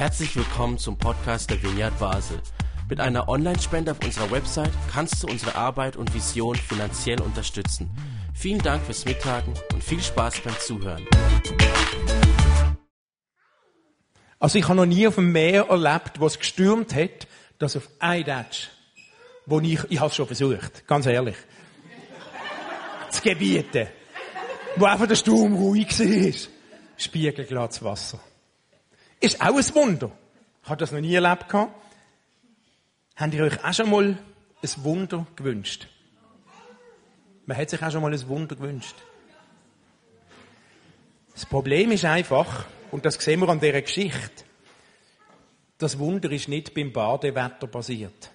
Herzlich willkommen zum Podcast der Vineyard Basel. Mit einer Online-Spende auf unserer Website kannst du unsere Arbeit und Vision finanziell unterstützen. Vielen Dank fürs Mittagen und viel Spaß beim Zuhören. Also ich habe noch nie auf dem Meer erlebt, wo es gestürmt hat, dass auf ein Datsch, wo ich, ich habe es schon versucht, ganz ehrlich, zu gebieten, wo einfach der Sturm ruhig war, spiegelglattes Wasser. Ist auch ein Wunder. Ich habe das noch nie erlebt. Gehabt. Habt ihr euch auch schon mal ein Wunder gewünscht? Man hat sich auch schon mal ein Wunder gewünscht. Das Problem ist einfach, und das sehen wir an dieser Geschichte, das Wunder ist nicht beim Badewetter basiert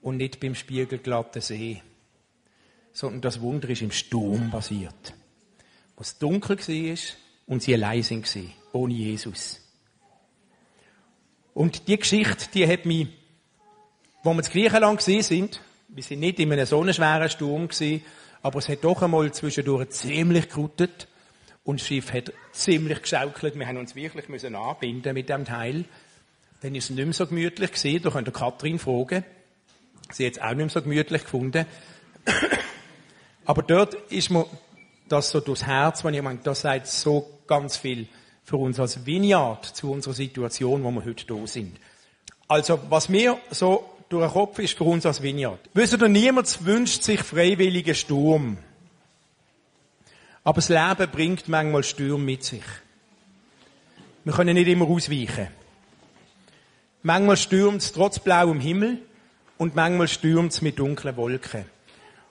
und nicht beim spiegelglatten See, sondern das Wunder ist im Sturm basiert. Wo es dunkel war und sie allein waren, ohne Jesus. Und die Geschichte, die hat mich, wo wir in Griechenland sind, wir sind nicht in einem so schweren Sturm gewesen, aber es hat doch einmal zwischendurch ziemlich gerutet und das Schiff hat ziemlich geschaukelt. Wir haben uns wirklich müssen anbinden mit dem Teil. Dann ist es nicht mehr so gemütlich gewesen. Da könnt ihr Katrin fragen. Sie hat es auch nicht mehr so gemütlich gefunden. Aber dort ist mir das so durchs Herz, wenn ich meine, das sagt so ganz viel für uns als Vineyard zu unserer Situation, wo wir heute da sind. Also, was mir so durch den Kopf ist für uns als Vineyard. Wisst ihr, niemand wünscht sich freiwilligen Sturm. Aber das Leben bringt manchmal Stürme mit sich. Wir können nicht immer ausweichen. Manchmal stürmt es trotz blauem Himmel und manchmal stürmt es mit dunklen Wolken.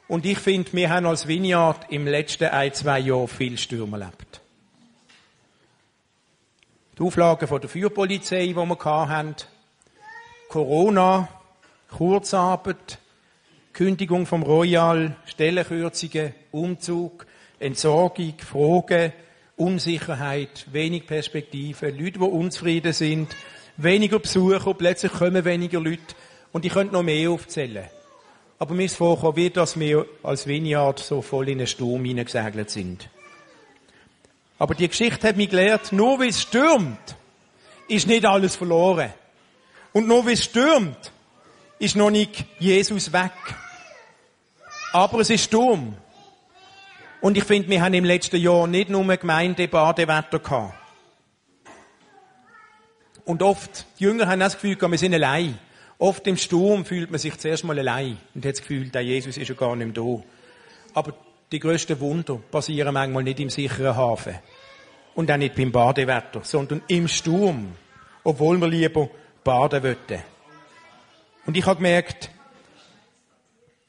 Und ich finde, wir haben als Vineyard im letzten ein, zwei Jahren viel Stürme erlebt. Die Auflagen der Feuerpolizei, die wir hatten, Corona, Kurzarbeit, Kündigung vom Royal, Stellenkürzungen, Umzug, Entsorgung, Fragen, Unsicherheit, wenig Perspektive, Leute, die unzufrieden sind, weniger Besucher, plötzlich kommen weniger Leute und ich könnte noch mehr aufzählen. Aber mir ist vorgekommen, wie dass wir als Vineyard so voll in einen Sturm hineingesegelt sind. Aber die Geschichte hat mich gelehrt, nur weil es stürmt, ist nicht alles verloren. Und nur weil es stürmt, ist noch nicht Jesus weg. Aber es ist Sturm. Und ich finde, wir haben im letzten Jahr nicht nur Gemeindebadewetter gehabt. Und oft, die Jünger haben das Gefühl, wir sind allein. Oft im Sturm fühlt man sich zuerst mal allein und hat das Gefühl, der Jesus ist ja gar nicht mehr da. Aber die grössten Wunder passieren manchmal nicht im sicheren Hafen. Und auch nicht beim Badewetter, sondern im Sturm. Obwohl wir lieber baden wollten. Und ich habe gemerkt,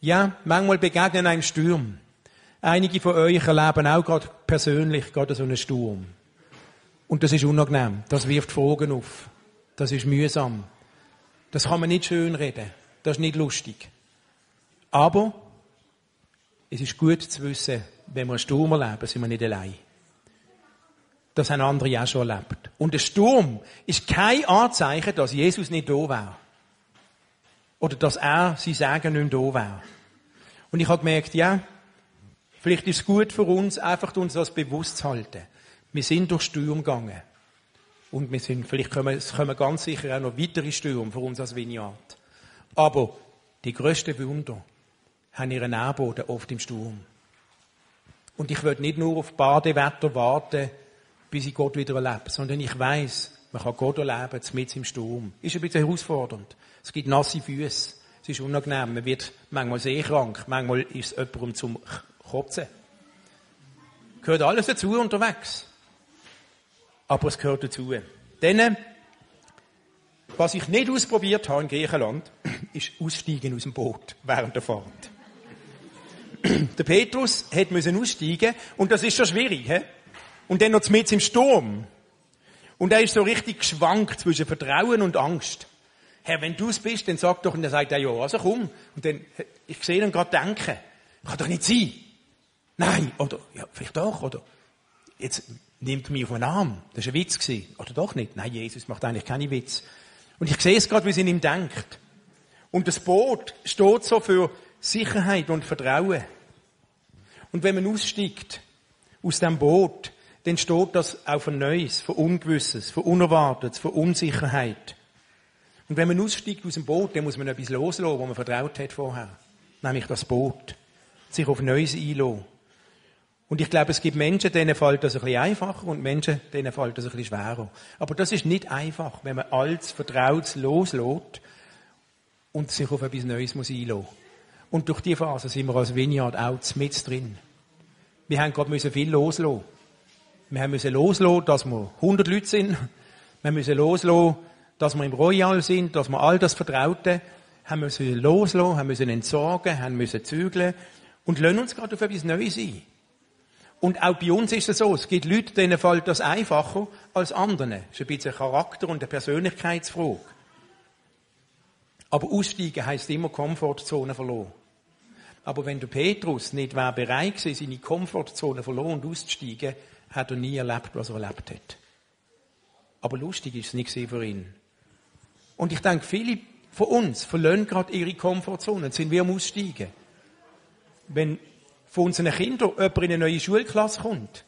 ja, manchmal begegnen einem Sturm. Einige von euch erleben auch gerade persönlich gerade so einen Sturm. Und das ist unangenehm. Das wirft Fragen auf. Das ist mühsam. Das kann man nicht schön reden. Das ist nicht lustig. Aber es ist gut zu wissen, wenn wir einen Sturm erleben, sind wir nicht allein. Das haben andere auch schon erlebt. Und der Sturm ist kein Anzeichen, dass Jesus nicht da wäre. Oder dass er sein Sagen nicht da wäre. Und ich habe gemerkt, ja, Vielleicht ist es gut für uns, einfach uns das bewusst zu halten. Wir sind durch Stürme gegangen. Und wir sind, vielleicht kommen, es kommen ganz sicher auch noch weitere Stürme für uns als Vineyard. Aber die grössten Wunder haben ihren Nährboden oft im Sturm. Und ich will nicht nur auf Badewetter warten, bis ich Gott wieder erlebe, sondern ich weiß, man kann Gott erleben, mit im Sturm. Ist ein bisschen herausfordernd. Es gibt nasse Füße. Es ist unangenehm. Man wird manchmal sehr krank. Manchmal ist es jemandem zum Kotzen. Gehört alles dazu unterwegs. Aber es gehört dazu. Denn, was ich nicht ausprobiert habe in Griechenland, ist aussteigen aus dem Boot während der Fahrt. Der Petrus hat müssen aussteigen und das ist schon schwierig. He? Und dann noch mit im Sturm. Und er ist so richtig geschwankt zwischen Vertrauen und Angst. Herr, wenn du es bist, dann sag doch, und dann sagt er, ja, also komm. Und dann, ich sehe ihn gerade denken, kann doch nicht sein. Nein, oder, ja, vielleicht doch, oder, jetzt nimmt mich auf den Arm. Das war ein Witz gewesen. Oder doch nicht? Nein, Jesus macht eigentlich keine Witz. Und ich sehe es gerade, wie es in ihm denkt. Und das Boot steht so für Sicherheit und Vertrauen. Und wenn man aussteigt aus dem Boot, dann steht das auch von Neues, von Ungewisses, von Unerwartetes, von Unsicherheit. Und wenn man aussteigt aus dem Boot, dann muss man etwas loslassen, wo man vertraut hat vorher. Nämlich das Boot. Sich auf Neues einlassen. Und ich glaube, es gibt Menschen, denen fällt das ein bisschen einfacher und Menschen, denen fällt das ein bisschen schwerer. Aber das ist nicht einfach, wenn man alles Vertrautes loslässt und sich auf etwas Neues muss einlassen. Und durch die Phase sind wir als Vineyard auch mit drin. Wir haben gerade viel loslassen. Wir haben müssen loslassen, dass wir 100 Leute sind. Wir müssen loslassen, dass wir im Royal sind, dass wir all das Vertraute haben müssen loslassen, haben müssen entsorgen, haben müssen zügeln und lassen uns gerade auf etwas Neues ein. Und auch bei uns ist es so, es gibt Leute, denen fällt das einfacher als anderen. Das ist ein bisschen ein Charakter- und eine Persönlichkeitsfrage. Aber aussteigen heisst immer Komfortzone verloren. Aber wenn der Petrus nicht war bereit war, seine Komfortzone verloren und auszusteigen, hat er nie erlebt, was er erlebt hat. Aber lustig ist es nicht für ihn. Und ich denke, viele von uns verlieren gerade ihre Komfortzone, sind wir am Aussteigen. Wenn von unseren Kindern jemand in eine neue Schulklasse kommt,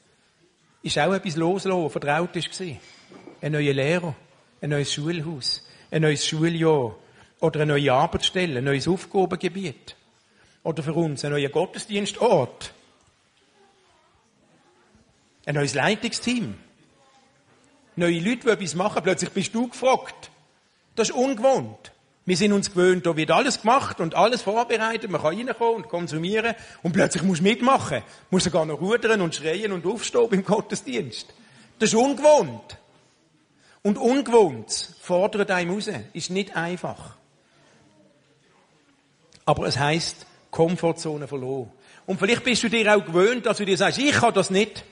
ist auch etwas loslassen, was vertraut war. Ein neuer Lehrer, ein neues Schulhaus, ein neues Schuljahr oder eine neue Arbeitsstelle, ein neues Aufgabengebiet. Oder für uns ein neuer Gottesdienstort. Ein neues Leitungsteam. Neue Leute, die etwas machen, plötzlich bist du gefragt. Das ist ungewohnt. Wir sind uns gewöhnt, da wird alles gemacht und alles vorbereitet, man kann reinkommen und konsumieren und plötzlich musst du mitmachen. Musst sogar noch rudern und schreien und aufstehen im Gottesdienst. Das ist ungewohnt. Und ungewohnt fordert einem raus. Ist nicht einfach. Aber es heißt Komfortzone verloren. Und vielleicht bist du dir auch gewöhnt, dass du dir sagst, ich kann das nicht.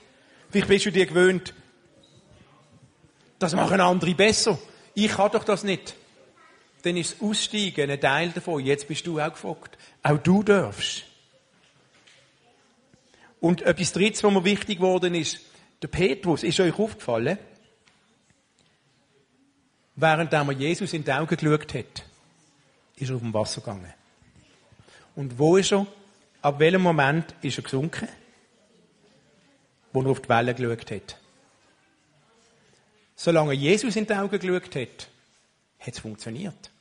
Vielleicht bist du dir gewöhnt, das machen andere besser. Ich kann doch das nicht dann ist das Aussteigen ein Teil davon. Jetzt bist du auch gefragt. Auch du darfst. Und etwas Drittes, was mir wichtig geworden ist, der Petrus, ist euch aufgefallen, während er Jesus in die Augen geschaut hat, ist er auf dem Wasser gegangen. Und wo ist er? Ab welchem Moment ist er gesunken? Wo er auf die Wellen geschaut hat. Solange Jesus in die Augen geschaut hat, hat es funktioniert.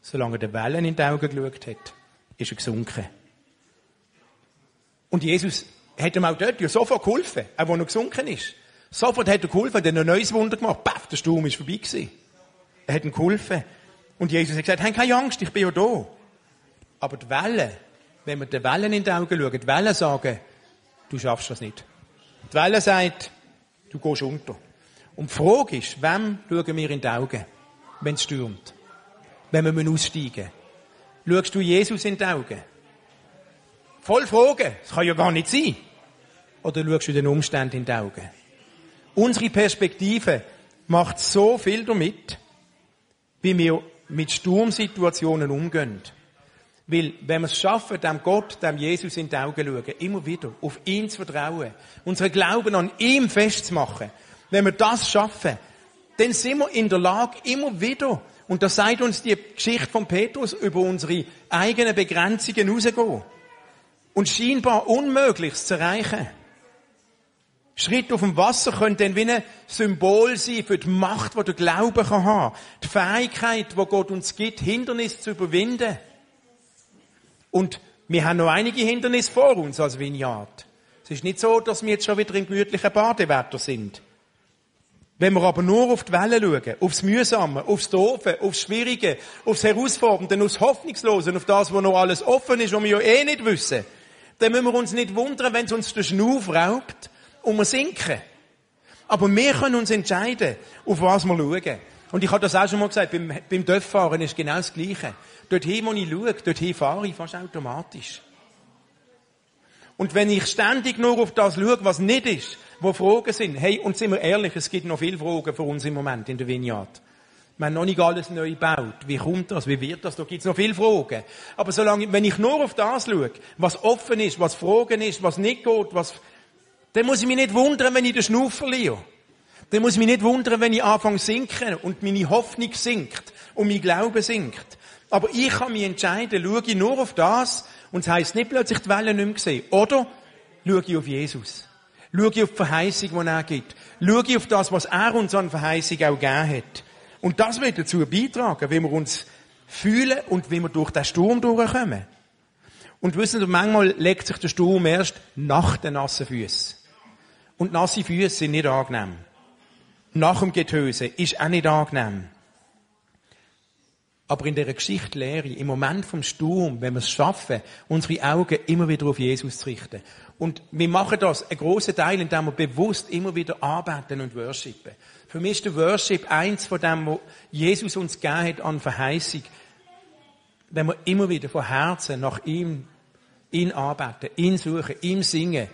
Solange er den Wellen in die Augen geschaut hat, ist er gesunken. Und Jesus hat ihm auch dort ja sofort geholfen, auch wo er gesunken ist. Sofort hat er geholfen, hat ein neues Wunder gemacht. Paff, der Sturm ist vorbei gewesen. Er hat ihm geholfen. Und Jesus hat gesagt, hab keine Angst, ich bin ja da. Aber die Wellen, wenn wir den Wellen in die Augen schauen, die Wellen sagen, du schaffst das nicht. Die Wellen sagt, du gehst unter. Und die Frage ist, wem schauen wir in die Augen? wenn es stürmt. Wenn wir aussteigen müssen. Schaust du Jesus in die Augen? Voll Fragen. Das kann ja gar nicht sein. Oder schaust du den Umständen in die Augen? Unsere Perspektive macht so viel damit, wie wir mit Sturmsituationen umgehen. Weil, wenn wir es schaffen, dem Gott, dem Jesus in die Augen schauen, immer wieder, auf ihn zu vertrauen, unseren Glauben an ihm festzumachen, wenn wir das schaffen, dann sind wir in der Lage, immer wieder, und das sagt uns die Geschichte von Petrus, über unsere eigenen Begrenzungen rauszugehen. Und scheinbar Unmögliches zu erreichen. Schritt auf dem Wasser können dann wie ein Symbol sein für die Macht, die der Glaube kann haben. Die Fähigkeit, die Gott uns gibt, Hindernisse zu überwinden. Und wir haben noch einige Hindernisse vor uns als Vineyard. Es ist nicht so, dass wir jetzt schon wieder im gemütlichen Badewetter sind. Wenn wir aber nur auf die Wellen schauen, aufs Mühsame, aufs Doofe, aufs Schwierige, aufs Herausfordernde, aufs Hoffnungslose, auf das, wo noch alles offen ist, was wir ja eh nicht wissen, dann müssen wir uns nicht wundern, wenn es uns den Schnuff raubt und wir sinken. Aber wir können uns entscheiden, auf was wir schauen. Und ich habe das auch schon mal gesagt, beim, beim Dörffahren ist genau das Gleiche. Dorthin, wo ich schaue, dorthin fahre ich fast automatisch. Und wenn ich ständig nur auf das schaue, was nicht ist, wo Fragen sind. Hey, und sind wir ehrlich, es gibt noch viele Fragen für uns im Moment in der Vineyard. Wir haben noch nicht alles neu gebaut. Wie kommt das? Wie wird das? Da gibt es noch viele Fragen. Aber solange, wenn ich nur auf das schaue, was offen ist, was Fragen ist, was nicht geht, was, dann muss ich mich nicht wundern, wenn ich den Schnuff verliere. Dann muss ich mich nicht wundern, wenn ich anfange zu sinken und meine Hoffnung sinkt und mein Glaube sinkt. Aber ich kann mich entscheiden, schaue ich nur auf das und es heisst nicht plötzlich die Wellen nicht mehr sehen. Oder schaue ich auf Jesus. Schau ich auf die Verheißung, die er gibt. Schau ich auf das, was er uns an Verheißung auch gegeben hat. Und das wird dazu beitragen, wie wir uns fühlen und wie wir durch den Sturm durchkommen. Und wissen Sie, manchmal legt sich der Sturm erst nach den nassen Füßen. Und nasse Füße sind nicht angenehm. Nach dem Getöse ist auch nicht angenehm. Aber in dieser Geschichte lehre ich, im Moment vom Sturm, wenn wir es schaffen, unsere Augen immer wieder auf Jesus zu richten. Und wir machen das, einen grossen Teil, indem wir bewusst immer wieder arbeiten und worshipen. Für mich ist der Worship eins von dem, was Jesus uns gegeben hat an Verheißung. Wenn wir immer wieder von Herzen nach ihm, ihn arbeiten, ihn suchen, ihm singen.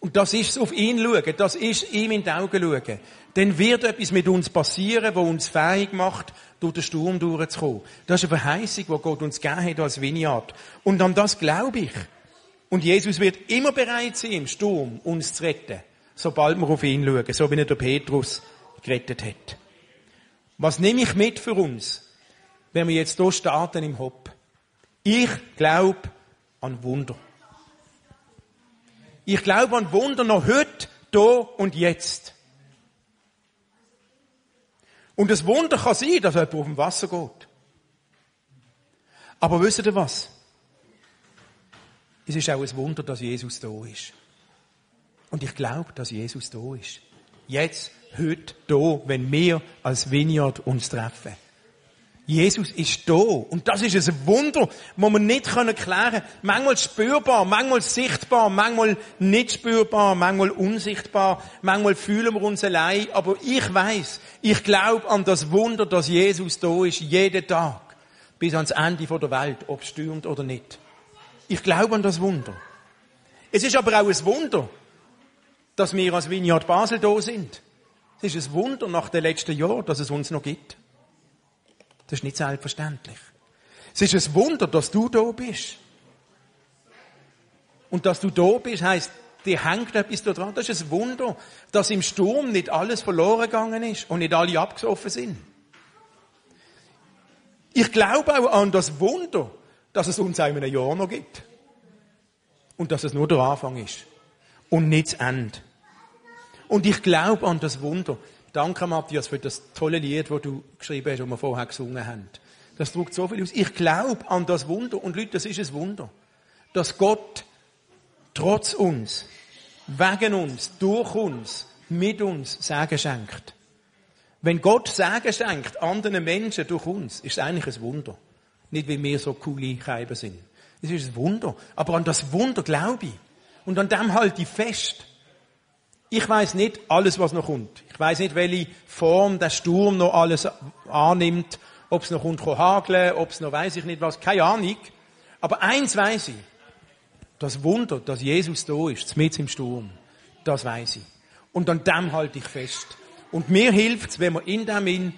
Und das ist auf ihn schauen, das ist ihm in die Augen schauen. Dann wird etwas mit uns passieren, wo uns fähig macht, durch den Sturm durchzukommen. Das ist eine Verheißung, die Gott uns gegeben hat als Vineyard. Und an das glaube ich. Und Jesus wird immer bereit sein, im Sturm uns zu retten, sobald wir auf ihn schauen, so wie er der Petrus gerettet hat. Was nehme ich mit für uns, wenn wir jetzt hier starten im Hopp? Ich glaube an Wunder. Ich glaube an Wunder noch heute, da und jetzt. Und das Wunder kann sein, dass jemand auf dem Wasser geht. Aber wisst ihr was? Es ist auch ein Wunder, dass Jesus da ist. Und ich glaube, dass Jesus da ist. Jetzt, heute, da, wenn wir als Vineyard uns treffen. Jesus ist da. Und das ist ein Wunder, das wir nicht erklären können. Manchmal spürbar, manchmal sichtbar, manchmal nicht spürbar, manchmal unsichtbar, manchmal fühlen wir uns allein. Aber ich weiß, ich glaube an das Wunder, dass Jesus da ist, jeden Tag. Bis ans Ende der Welt, ob es stürmt oder nicht. Ich glaube an das Wunder. Es ist aber auch ein Wunder, dass wir als Vineyard Basel da sind. Es ist ein Wunder nach den letzten Jahren, dass es uns noch gibt. Das ist nicht selbstverständlich. Es ist ein Wunder, dass du da bist. Und dass du da bist, heisst, dir hängt etwas da dran. Das ist ein Wunder, dass im Sturm nicht alles verloren gegangen ist und nicht alle abgesoffen sind. Ich glaube auch an das Wunder, dass es uns auch in einem Jahr noch gibt. Und dass es nur der Anfang ist. Und nicht das Ende. Und ich glaube an das Wunder. Danke, Matthias, für das tolle Lied, das du geschrieben hast, das wir vorher gesungen haben. Das drückt so viel aus. Ich glaube an das Wunder. Und Leute, das ist ein Wunder. Dass Gott trotz uns, wegen uns, durch uns, mit uns Segen schenkt. Wenn Gott Segen schenkt anderen Menschen durch uns, ist es eigentlich ein Wunder. Nicht, wie wir so coole Keiber sind. Das ist ein Wunder. Aber an das Wunder glaube ich. Und an dem halte ich fest. Ich weiß nicht alles, was noch kommt. Ich weiß nicht, welche Form der Sturm noch alles annimmt. Ob es noch kommt, hageln, ob es noch weiß ich nicht was. Keine Ahnung. Aber eins weiß ich. Das Wunder, dass Jesus da ist, mit im Sturm. Das weiß ich. Und an dem halte ich fest. Und mir hilft es, wenn wir in dem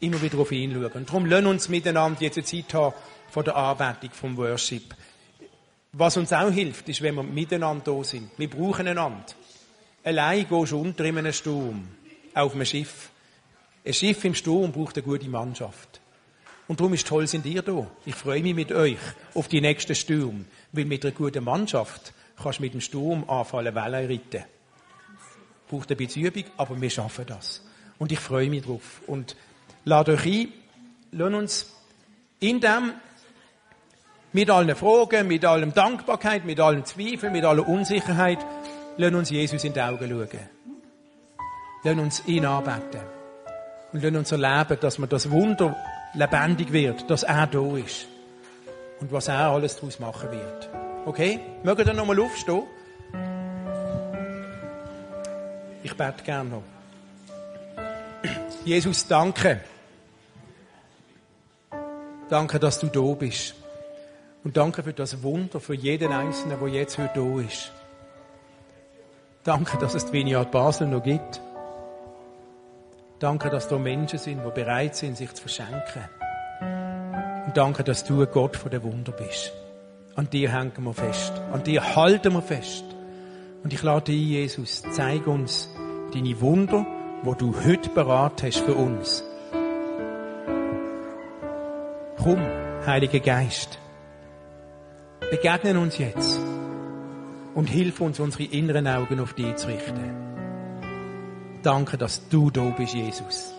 immer wieder auf ihn schauen. Und darum lernen uns miteinander jetzt eine Zeit haben von der Anbetung, vom Worship. Was uns auch hilft, ist, wenn wir miteinander da sind. Wir brauchen einander. Allein gehst du unter in einem Sturm. Auf einem Schiff. Ein Schiff im Sturm braucht eine gute Mannschaft. Und darum ist toll, sind ihr da. Ich freue mich mit euch auf die nächsten Sturm. Weil mit einer guten Mannschaft kannst du mit dem Sturm anfallen, Wellen reiten. Braucht ein bisschen Übung, aber wir schaffen das. Und ich freue mich drauf. Und lade euch ein, lasst uns in dem, mit allen Fragen, mit allem Dankbarkeit, mit allen Zweifeln, mit aller Unsicherheit, lasst uns Jesus in die Augen schauen. Lasst uns ihn anbeten. Und lasst uns erleben, dass man das Wunder lebendig wird, dass er da ist. Und was er alles daraus machen wird. Okay? Mögt ihr nochmal aufstehen? Ich bete gerne noch. Jesus, danke. Danke, dass du da bist. Und danke für das Wunder, für jeden Einzelnen, der jetzt heute da ist. Danke, dass es die Vineyard Basel noch gibt. Danke, dass da Menschen sind, die bereit sind, sich zu verschenken. Und danke, dass du ein Gott von der Wunder bist. An dir hängen wir fest. An dir halten wir fest. Und ich lade ein, Jesus, zeig uns deine Wunder, wo du heute beraten hast für uns. Komm, Heiliger Geist, begegnen uns jetzt. Und hilf uns, unsere inneren Augen auf dich zu richten. Danke, dass du da bist, Jesus.